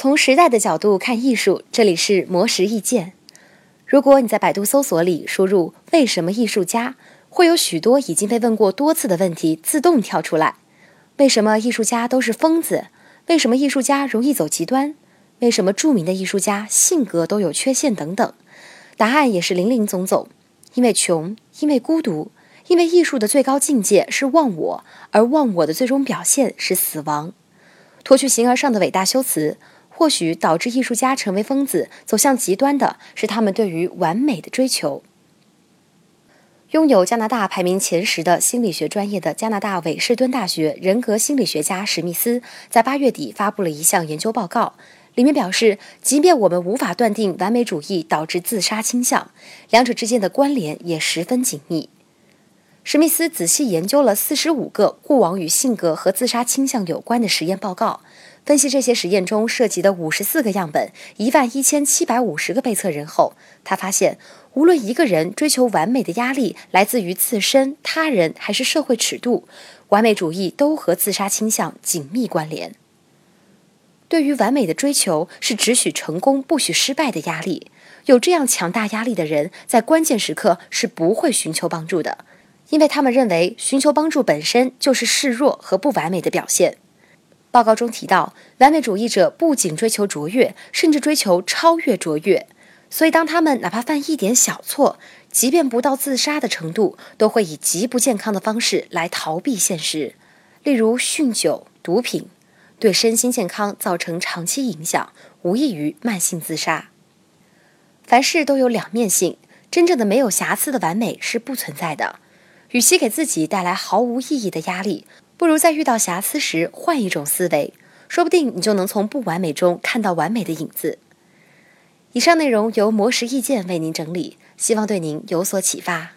从时代的角度看艺术，这里是魔石意见。如果你在百度搜索里输入“为什么艺术家”，会有许多已经被问过多次的问题自动跳出来。为什么艺术家都是疯子？为什么艺术家容易走极端？为什么著名的艺术家性格都有缺陷？等等，答案也是林林总总。因为穷，因为孤独，因为艺术的最高境界是忘我，而忘我的最终表现是死亡。脱去形而上的伟大修辞。或许导致艺术家成为疯子、走向极端的是他们对于完美的追求。拥有加拿大排名前十的心理学专业的加拿大韦士敦大学人格心理学家史密斯，在八月底发布了一项研究报告，里面表示，即便我们无法断定完美主义导致自杀倾向，两者之间的关联也十分紧密。史密斯仔细研究了四十五个过往与性格和自杀倾向有关的实验报告。分析这些实验中涉及的五十四个样本、一万一千七百五十个被测人后，他发现，无论一个人追求完美的压力来自于自身、他人还是社会尺度，完美主义都和自杀倾向紧密关联。对于完美的追求是只许成功不许失败的压力，有这样强大压力的人，在关键时刻是不会寻求帮助的，因为他们认为寻求帮助本身就是示弱和不完美的表现。报告中提到，完美主义者不仅追求卓越，甚至追求超越卓越。所以，当他们哪怕犯一点小错，即便不到自杀的程度，都会以极不健康的方式来逃避现实，例如酗酒、毒品，对身心健康造成长期影响，无异于慢性自杀。凡事都有两面性，真正的没有瑕疵的完美是不存在的。与其给自己带来毫无意义的压力。不如在遇到瑕疵时换一种思维，说不定你就能从不完美中看到完美的影子。以上内容由魔石意见为您整理，希望对您有所启发。